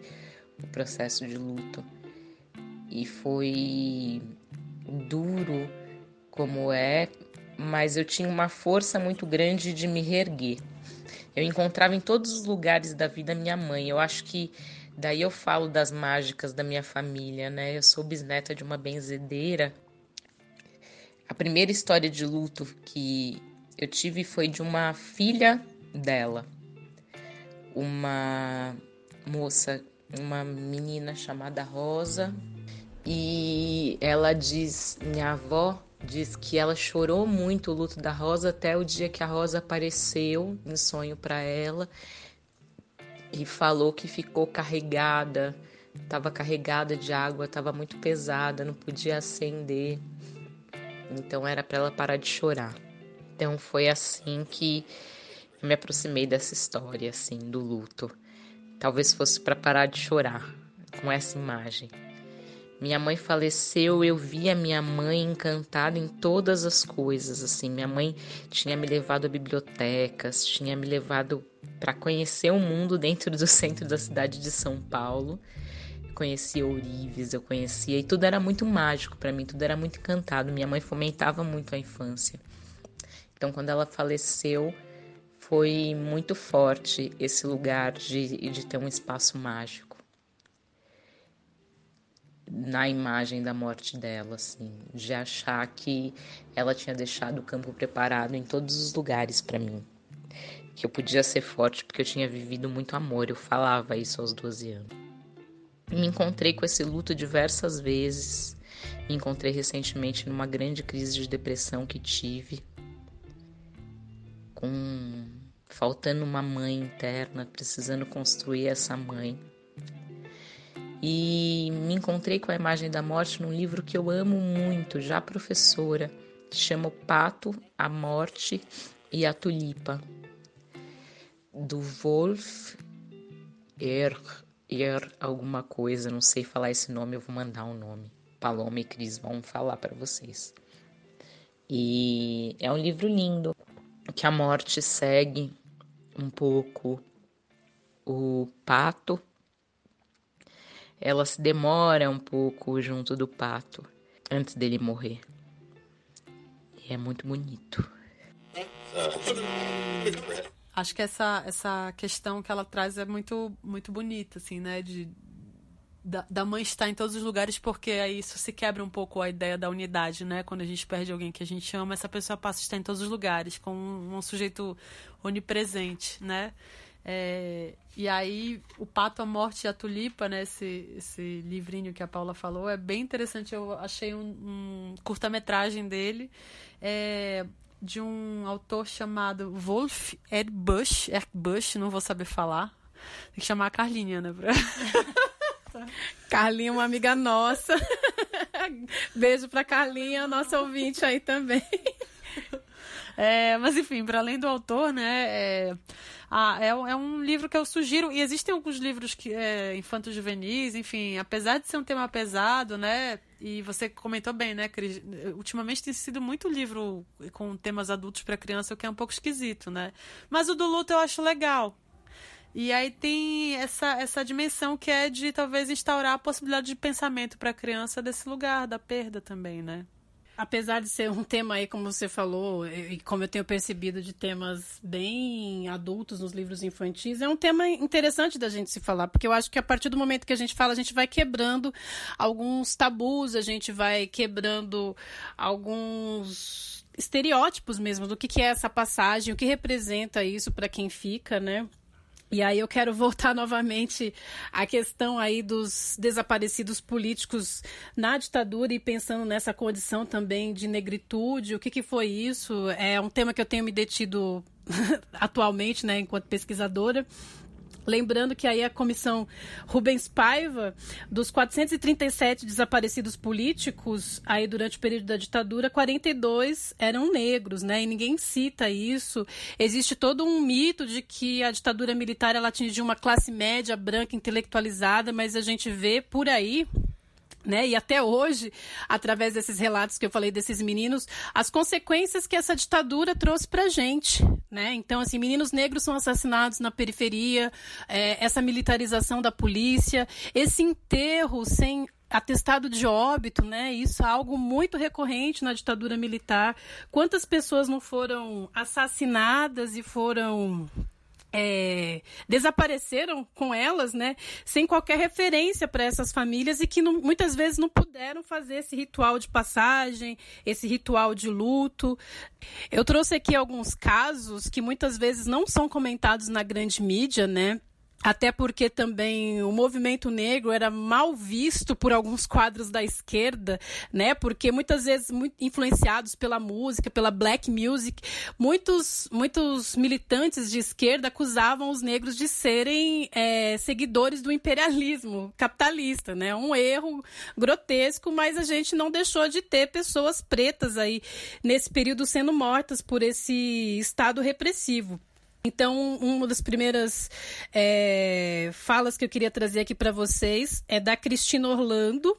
Speaker 7: o processo de luto. E foi duro como é mas eu tinha uma força muito grande de me reerguer. Eu encontrava em todos os lugares da vida minha mãe. Eu acho que daí eu falo das mágicas da minha família, né? Eu sou bisneta de uma benzedeira. A primeira história de luto que eu tive foi de uma filha dela. Uma moça, uma menina chamada Rosa, e ela diz: Minha avó Diz que ela chorou muito o luto da Rosa até o dia que a Rosa apareceu em sonho para ela e falou que ficou carregada, estava carregada de água, estava muito pesada, não podia acender. Então era para ela parar de chorar. Então foi assim que me aproximei dessa história assim do luto. Talvez fosse para parar de chorar com essa imagem. Minha mãe faleceu, eu vi a minha mãe encantada em todas as coisas, assim. Minha mãe tinha me levado a bibliotecas, tinha me levado para conhecer o mundo dentro do centro da cidade de São Paulo. Eu conhecia ourives, eu conhecia e tudo era muito mágico para mim, tudo era muito encantado. Minha mãe fomentava muito a infância. Então, quando ela faleceu, foi muito forte esse lugar de, de ter um espaço mágico na imagem da morte dela, assim, de achar que ela tinha deixado o campo preparado em todos os lugares para mim. Que eu podia ser forte porque eu tinha vivido muito amor, eu falava isso aos 12 anos. Me encontrei com esse luto diversas vezes. Me encontrei recentemente numa grande crise de depressão que tive, com faltando uma mãe interna, precisando construir essa mãe e me encontrei com a imagem da morte num livro que eu amo muito, já professora, que chama O Pato, a Morte e a Tulipa, do Wolf Er, er alguma coisa, não sei falar esse nome, eu vou mandar o um nome. Paloma e Cris vão falar para vocês. E é um livro lindo, que a morte segue um pouco o pato ela se demora um pouco junto do pato antes dele morrer. E é muito bonito.
Speaker 5: Acho que essa, essa questão que ela traz é muito, muito bonita, assim, né? De, da, da, mãe estar em todos os lugares, porque aí isso se quebra um pouco a ideia da unidade, né? Quando a gente perde alguém que a gente ama, essa pessoa passa a estar em todos os lugares, com um, um sujeito onipresente, né? É, e aí, o Pato, a Morte e a Tulipa, né? Esse, esse livrinho que a Paula falou, é bem interessante. Eu achei um, um curta-metragem dele. É, de um autor chamado Wolf Erdbusch, Erdbusch, não vou saber falar. Tem que chamar a Carlinha, né? Pra...
Speaker 4: Carlinha, uma amiga nossa. Beijo pra Carlinha, nossa ouvinte aí também.
Speaker 5: É, mas enfim, para além do autor, né? É, é, é, um livro que eu sugiro. E existem alguns livros que é, infantos juvenis, enfim, apesar de ser um tema pesado, né? E você comentou bem, né, Cris? Ultimamente tem sido muito livro com temas adultos para criança, o que é um pouco esquisito, né? Mas o do luto eu acho legal. E aí tem essa, essa dimensão que é de talvez instaurar a possibilidade de pensamento para a criança desse lugar, da perda também, né?
Speaker 4: Apesar de ser um tema aí, como você falou, e como eu tenho percebido de temas bem adultos nos livros infantis, é um tema interessante da gente se falar, porque eu acho que a partir do momento que a gente fala, a gente vai quebrando alguns tabus, a gente vai quebrando alguns estereótipos mesmo do que, que é essa passagem, o que representa isso para quem fica, né? E aí eu quero voltar novamente à questão aí dos desaparecidos políticos na ditadura e pensando nessa condição também de negritude, o que, que foi isso? É um tema que eu tenho me detido atualmente, né, enquanto pesquisadora. Lembrando que aí a comissão Rubens Paiva, dos 437 desaparecidos políticos, aí durante o período da ditadura, 42 eram negros, né? E ninguém cita isso. Existe todo um mito de que a ditadura militar ela atingiu uma classe média branca intelectualizada, mas a gente vê por aí né? E até hoje, através desses relatos que eu falei desses meninos, as consequências que essa ditadura trouxe para gente, né? Então, assim, meninos negros são assassinados na periferia, é, essa militarização da polícia, esse enterro sem atestado de óbito, né? Isso é algo muito recorrente na ditadura militar. Quantas pessoas não foram assassinadas e foram é, desapareceram com elas, né, sem qualquer referência para essas famílias e que não, muitas vezes não puderam fazer esse ritual de passagem, esse ritual de luto. Eu trouxe aqui alguns casos que muitas vezes não são comentados na grande mídia, né, até porque também o movimento negro era mal visto por alguns quadros da esquerda, né? Porque muitas vezes muito influenciados pela música, pela black music, muitos muitos militantes de esquerda acusavam os negros de serem é, seguidores do imperialismo capitalista, né? Um erro grotesco, mas a gente não deixou de ter pessoas pretas aí nesse período sendo mortas por esse estado repressivo. Então, uma das primeiras é, falas que eu queria trazer aqui para vocês é da Cristina Orlando,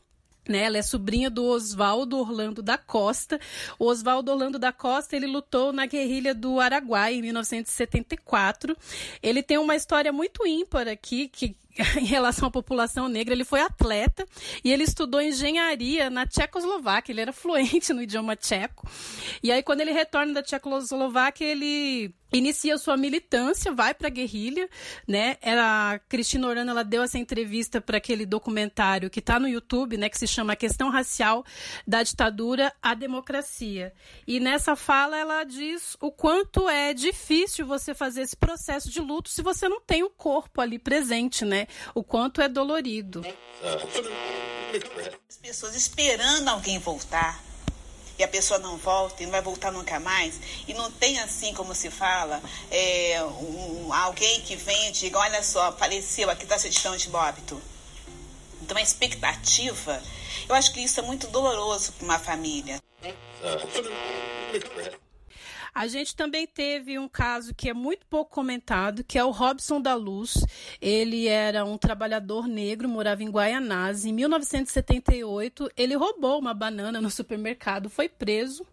Speaker 4: né? Ela é sobrinha do Oswaldo Orlando da Costa. O Oswaldo Orlando da Costa, ele lutou na guerrilha do Araguai em 1974. Ele tem uma história muito ímpar aqui, que em relação à população negra, ele foi atleta e ele estudou engenharia na Tchecoslováquia, ele era fluente no idioma tcheco. E aí, quando ele retorna da Tchecoslováquia, ele inicia sua militância, vai para a guerrilha, né? A Cristina Orano, ela deu essa entrevista para aquele documentário que está no YouTube, né? Que se chama A Questão Racial da Ditadura à Democracia. E nessa fala ela diz o quanto é difícil você fazer esse processo de luto se você não tem o corpo ali presente, né? O quanto é dolorido.
Speaker 8: As pessoas esperando alguém voltar e a pessoa não volta e não vai voltar nunca mais, e não tem assim como se fala, é, um, alguém que vem e diga, olha só, faleceu, aqui está certidão de óbito. Então a expectativa, eu acho que isso é muito doloroso para uma família.
Speaker 4: A gente também teve um caso que é muito pouco comentado, que é o Robson da Luz. Ele era um trabalhador negro, morava em Guaianás. Em 1978, ele roubou uma banana no supermercado, foi preso,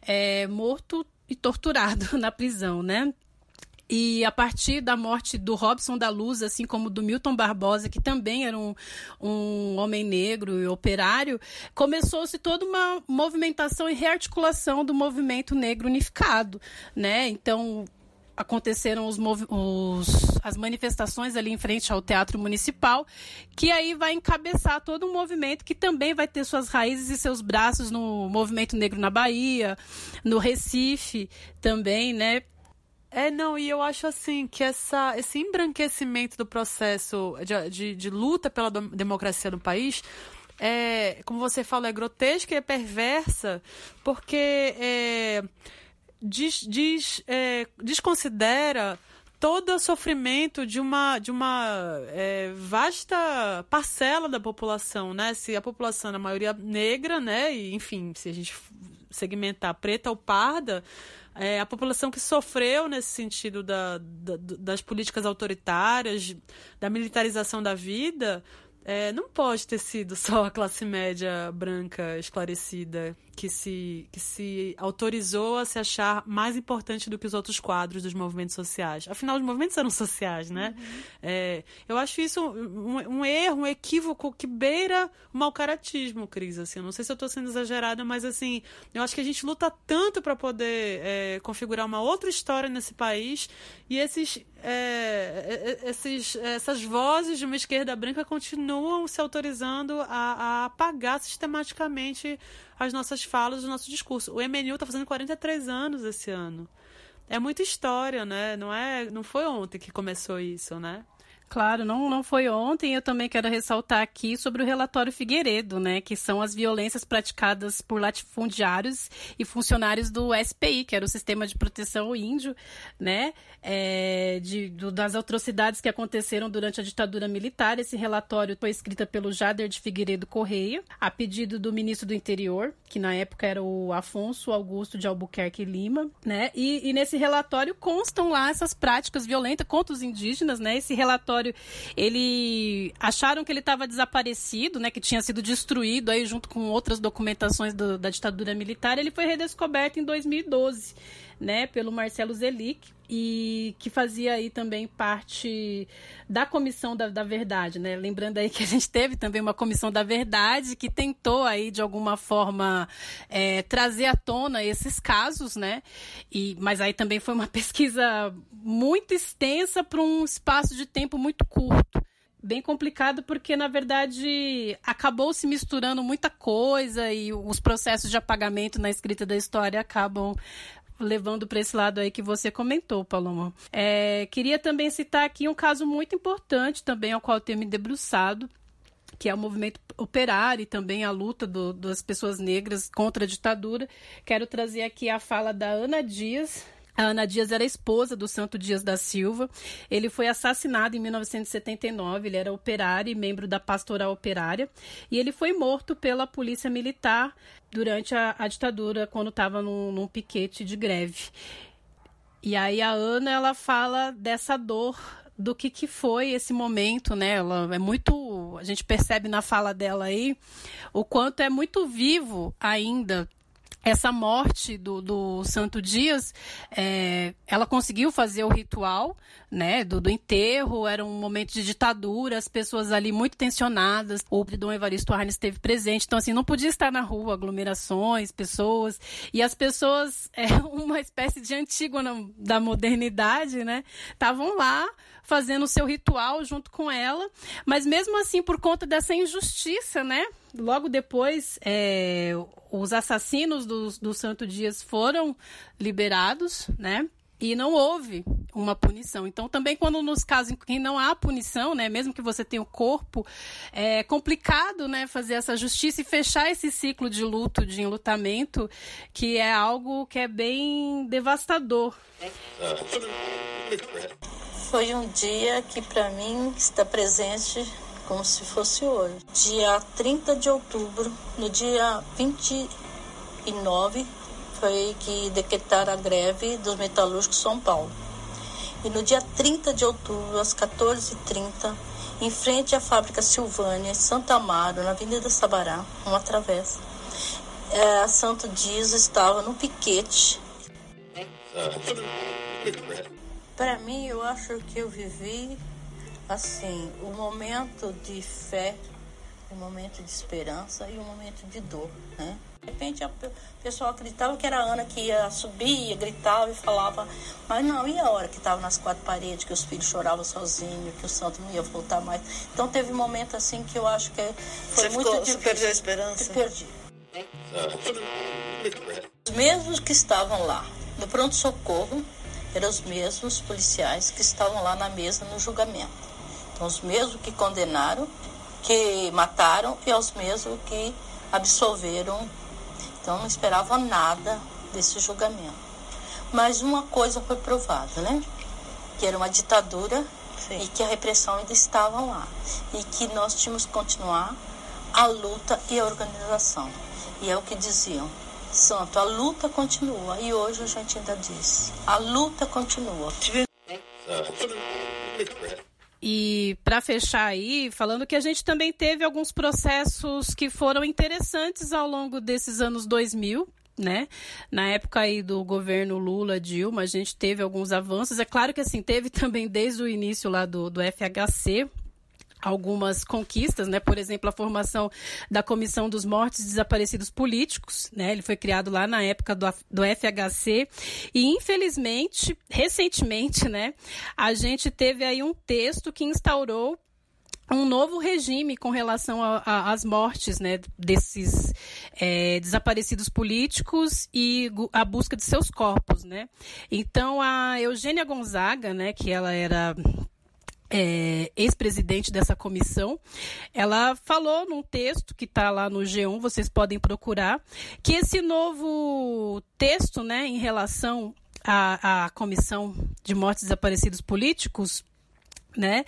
Speaker 4: é, morto e torturado na prisão, né? E a partir da morte do Robson da Luz, assim como do Milton Barbosa, que também era um, um homem negro e operário, começou-se toda uma movimentação e rearticulação do movimento negro unificado, né? Então, aconteceram os, os, as manifestações ali em frente ao Teatro Municipal, que aí vai encabeçar todo um movimento que também vai ter suas raízes e seus braços no movimento negro na Bahia, no Recife também, né?
Speaker 5: É, não, e eu acho assim que essa, esse embranquecimento do processo de, de, de luta pela democracia no país é, como você fala, é grotesca e é perversa, porque é, des, des, é, desconsidera todo o sofrimento de uma, de uma é, vasta parcela da população, né? Se a população é a maioria negra, né? E, enfim, se a gente segmentar preta ou parda, é, a população que sofreu nesse sentido da, da, das políticas autoritárias, da militarização da vida, é, não pode ter sido só a classe média branca esclarecida que se, que se autorizou a se achar mais importante do que os outros quadros dos movimentos sociais. Afinal, os movimentos eram sociais, né? Uhum. É, eu acho isso um, um, erro, um equívoco que beira o mau caratismo, Cris. Assim, eu não sei se eu estou sendo exagerada, mas assim, eu acho que a gente luta tanto para poder é, configurar uma outra história nesse país e esses, é, é esses, essas vozes de uma esquerda branca continuam se autorizando a, a apagar sistematicamente as nossas falas, o nosso discurso. O MNU está fazendo 43 anos esse ano. É muita história, né? Não é, não foi ontem que começou isso, né?
Speaker 4: Claro, não, não foi ontem. Eu também quero ressaltar aqui sobre o relatório Figueiredo, né, que são as violências praticadas por latifundiários e funcionários do SPI, que era o Sistema de Proteção Índio, né, é, de, do, das atrocidades que aconteceram durante a ditadura militar. Esse relatório foi escrito pelo Jader de Figueiredo Correia, a pedido do ministro do Interior, que na época era o Afonso Augusto de Albuquerque Lima, né, e, e nesse relatório constam lá essas práticas violentas contra os indígenas, né, esse relatório laboratório, ele acharam que ele estava desaparecido, né, que tinha sido destruído aí junto com outras documentações do, da ditadura militar. Ele foi redescoberto em 2012, né, pelo Marcelo Zelic e que fazia aí também parte da comissão da, da, verdade, né? Lembrando aí que a gente teve também uma comissão da verdade que tentou aí de alguma forma é, trazer à tona esses casos, né? E mas aí também foi uma pesquisa muito extensa para um espaço de tempo muito curto bem complicado porque na verdade acabou se misturando muita coisa e os processos de apagamento na escrita da história acabam levando para esse lado aí que você comentou, Paloma. É, queria também citar aqui um caso muito importante também ao qual eu tenho me debruçado, que é o movimento operário e também a luta do, das pessoas negras contra a ditadura. Quero trazer aqui a fala da Ana Dias, a Ana Dias era esposa do Santo Dias da Silva. Ele foi assassinado em 1979. Ele era operário e membro da Pastoral Operária. E ele foi morto pela polícia militar durante a, a ditadura, quando estava num, num piquete de greve. E aí a Ana ela fala dessa dor do que, que foi esse momento, né? Ela é muito. A gente percebe na fala dela aí o quanto é muito vivo ainda essa morte do, do Santo Dias, é, ela conseguiu fazer o ritual né, do, do, enterro, era um momento de ditadura, as pessoas ali muito tensionadas, o Dom Evaristo Arnes esteve presente, então assim, não podia estar na rua, aglomerações, pessoas, e as pessoas, é uma espécie de antígona da modernidade, né, estavam lá fazendo o seu ritual junto com ela, mas mesmo assim, por conta dessa injustiça, né? Logo depois, é, os assassinos do, do Santo Dias foram liberados, né? E não houve uma punição. Então, também quando nos casos em que não há punição, né, mesmo que você tenha o corpo, é complicado, né, fazer essa justiça e fechar esse ciclo de luto, de enlutamento, que é algo que é bem devastador.
Speaker 9: Foi um dia que para mim está presente como se fosse hoje. Dia 30 de outubro, no dia 29, foi que decretaram a greve dos metalúrgicos São Paulo. E no dia 30 de outubro, às 14h30, em frente à fábrica Silvânia, em Santa Amaro, na Avenida Sabará, uma travessa, é, a Santo Dias estava no piquete. Para mim, eu acho que eu vivi assim o um momento de fé, um momento de esperança e um momento de dor, né? De repente a pessoa acreditava que era a Ana que ia subir, ia gritava e falava, mas não, e a hora que estava nas quatro paredes, que os filhos choravam sozinhos, que o santo não ia voltar mais. Então teve um momento assim que eu acho que foi
Speaker 8: Você
Speaker 9: muito
Speaker 8: ficou,
Speaker 9: difícil.
Speaker 8: Você perdeu a esperança?
Speaker 9: Eu perdi. Os mesmos que estavam lá no pronto-socorro eram os mesmos policiais que estavam lá na mesa no julgamento. Então, os mesmos que condenaram, que mataram e os mesmos que absolveram. Então, não esperavam nada desse julgamento. Mas uma coisa foi provada, né? Que era uma ditadura
Speaker 8: Sim.
Speaker 9: e que a repressão ainda estava lá. E que nós tínhamos que continuar a luta e a organização. E é o que diziam. Santo, a luta continua. E hoje a gente ainda diz: a luta continua.
Speaker 4: E para fechar aí, falando que a gente também teve alguns processos que foram interessantes ao longo desses anos 2000, né? Na época aí do governo Lula, Dilma, a gente teve alguns avanços. É claro que assim, teve também desde o início lá do, do FHC, algumas conquistas, né? Por exemplo, a formação da Comissão dos Mortos e Desaparecidos Políticos, né? Ele foi criado lá na época do, do FHC e infelizmente, recentemente, né? A gente teve aí um texto que instaurou um novo regime com relação às mortes né, desses é, desaparecidos políticos e a busca de seus corpos. Né? Então, a Eugênia Gonzaga, né, que ela era é, ex-presidente dessa comissão, ela falou num texto que está lá no G1, vocês podem procurar, que esse novo texto, né, em relação à, à comissão de mortes desaparecidos políticos, né,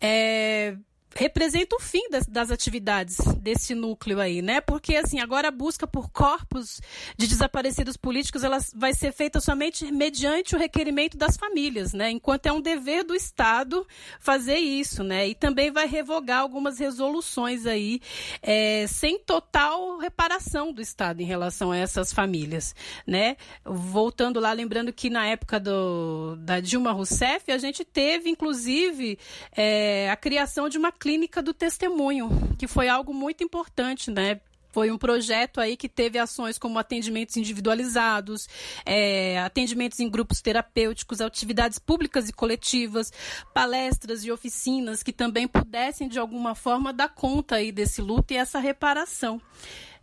Speaker 4: é, representa o fim das, das, atividades desse núcleo aí, né? Porque assim, agora a busca por corpos de desaparecidos políticos, ela vai ser feita somente mediante o requerimento das famílias, né? Enquanto é um dever do Estado fazer isso, né? E também vai revogar algumas resoluções aí é, sem total reparação do Estado em relação a essas famílias, né? Voltando lá, lembrando que na época do, da Dilma Rousseff, a gente teve, inclusive, é, a criação de uma clínica do testemunho, que foi algo muito importante, né? Foi um projeto aí que teve ações como atendimentos individualizados, é, atendimentos em grupos terapêuticos, atividades públicas e coletivas, palestras e oficinas que também pudessem, de alguma forma, dar conta aí desse luto e essa reparação.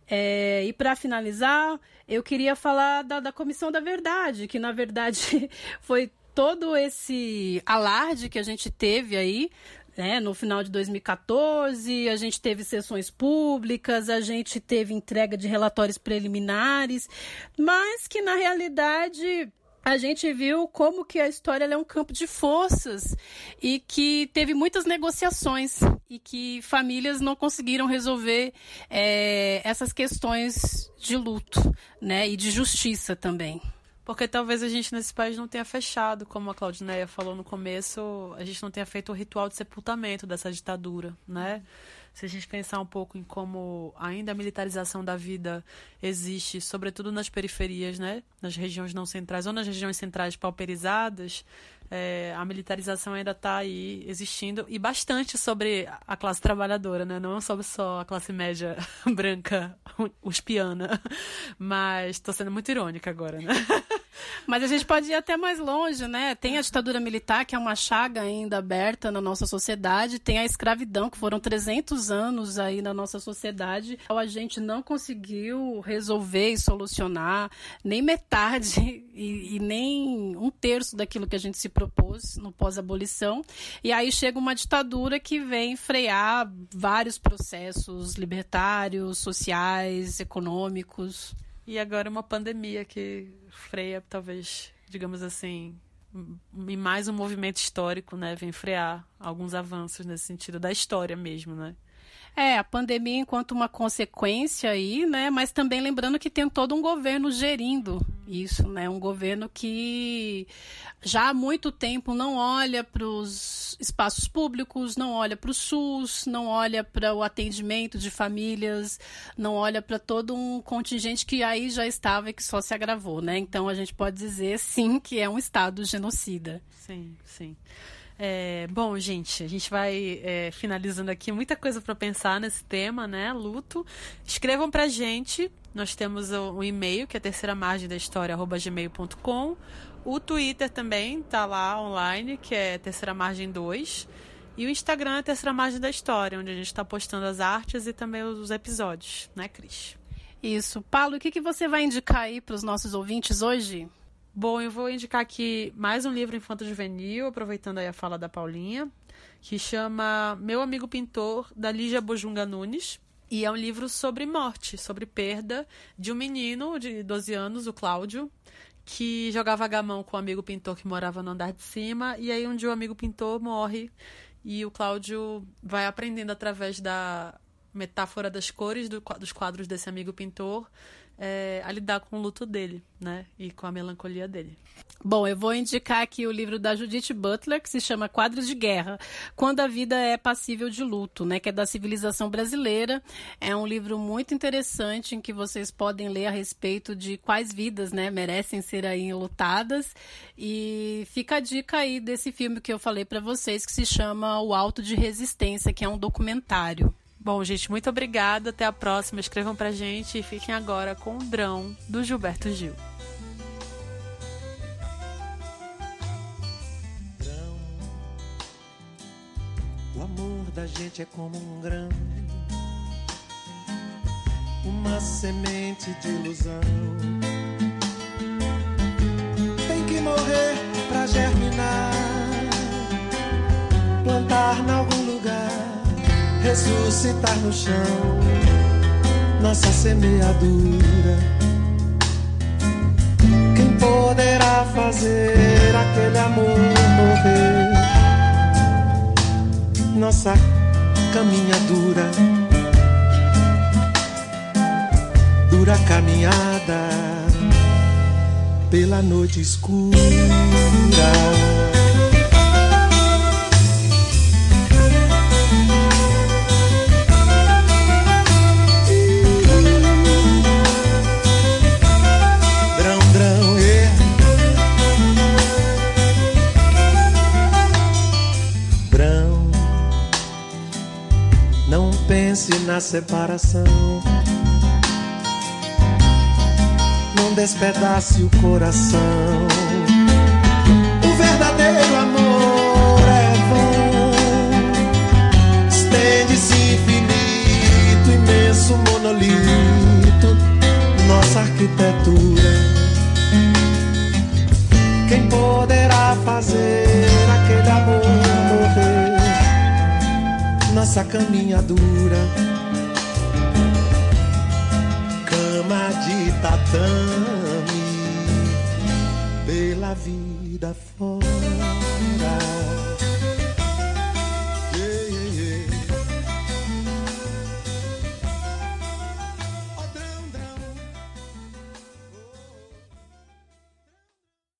Speaker 4: É, e para finalizar, eu queria falar da, da Comissão da Verdade, que na verdade foi todo esse alarde que a gente teve aí né? No final de 2014, a gente teve sessões públicas, a gente teve entrega de relatórios preliminares, mas que na realidade a gente viu como que a história é um campo de forças e que teve muitas negociações e que famílias não conseguiram resolver é, essas questões de luto, né, e de justiça também.
Speaker 5: Porque talvez a gente nesse país não tenha fechado, como a Claudineia falou no começo, a gente não tenha feito o ritual de sepultamento dessa ditadura, né? Se a gente pensar um pouco em como ainda a militarização da vida existe, sobretudo nas periferias, né? Nas regiões não centrais ou nas regiões centrais pauperizadas, é, a militarização ainda está aí existindo e bastante sobre a classe trabalhadora, né? Não sobre só a classe média branca uspiana, mas estou sendo muito irônica agora, né?
Speaker 4: Mas a gente pode ir até mais longe, né? Tem a ditadura militar, que é uma chaga ainda aberta na nossa sociedade, tem a escravidão, que foram 300 anos aí na nossa sociedade. A gente não conseguiu resolver e solucionar nem metade e, e nem um terço daquilo que a gente se propôs no pós-abolição. E aí chega uma ditadura que vem frear vários processos libertários, sociais, econômicos.
Speaker 5: E agora uma pandemia que freia, talvez, digamos assim, em mais um movimento histórico, né? Vem frear alguns avanços nesse sentido da história mesmo, né?
Speaker 4: É, a pandemia enquanto uma consequência aí, né? Mas também lembrando que tem todo um governo gerindo isso, né? Um governo que já há muito tempo não olha para os espaços públicos, não olha para o SUS, não olha para o atendimento de famílias, não olha para todo um contingente que aí já estava e que só se agravou, né? Então a gente pode dizer sim que é um estado genocida.
Speaker 5: Sim, sim. É, bom, gente, a gente vai é, finalizando aqui. Muita coisa para pensar nesse tema, né? Luto. Escrevam pra gente nós temos um e-mail, que é terceira margem da história, gmail.com. O Twitter também tá lá online, que é terceira margem 2. E o Instagram é terceira margem da história, onde a gente está postando as artes e também os episódios, né, Cris?
Speaker 4: Isso. Paulo, o que, que você vai indicar aí para os nossos ouvintes hoje?
Speaker 5: Bom, eu vou indicar aqui mais um livro infanto-juvenil, aproveitando aí a fala da Paulinha, que chama Meu Amigo Pintor, da Lígia Bojunga Nunes. E é um livro sobre morte, sobre perda de um menino de 12 anos, o Cláudio, que jogava gamão com um amigo pintor que morava no andar de cima. E aí um dia o amigo pintor morre e o Cláudio vai aprendendo através da metáfora das cores do, dos quadros desse amigo pintor é, a lidar com o luto dele, né? E com a melancolia dele.
Speaker 4: Bom, eu vou indicar aqui o livro da Judith Butler, que se chama Quadros de Guerra, Quando a Vida é Passível de Luto, né? Que é da civilização brasileira. É um livro muito interessante em que vocês podem ler a respeito de quais vidas, né, merecem ser aí lutadas. E fica a dica aí desse filme que eu falei para vocês, que se chama O Alto de Resistência, que é um documentário.
Speaker 5: Bom, gente, muito obrigada. Até a próxima. Escrevam pra gente e fiquem agora com o Drão do Gilberto Gil.
Speaker 10: Grão, o amor da gente é como um grão, uma semente de ilusão. Tem que morrer pra germinar, plantar em algum lugar ressuscitar no chão nossa semeadura. Quem poderá fazer aquele amor morrer? Nossa caminhadura, dura caminhada pela noite escura. Na separação. Não despedace o coração. O verdadeiro amor é vão. Estende-se infinito, imenso monolito, nossa arquitetura. Quem poderá fazer aquele amor? nossa caminhadura. Tatame pela vida.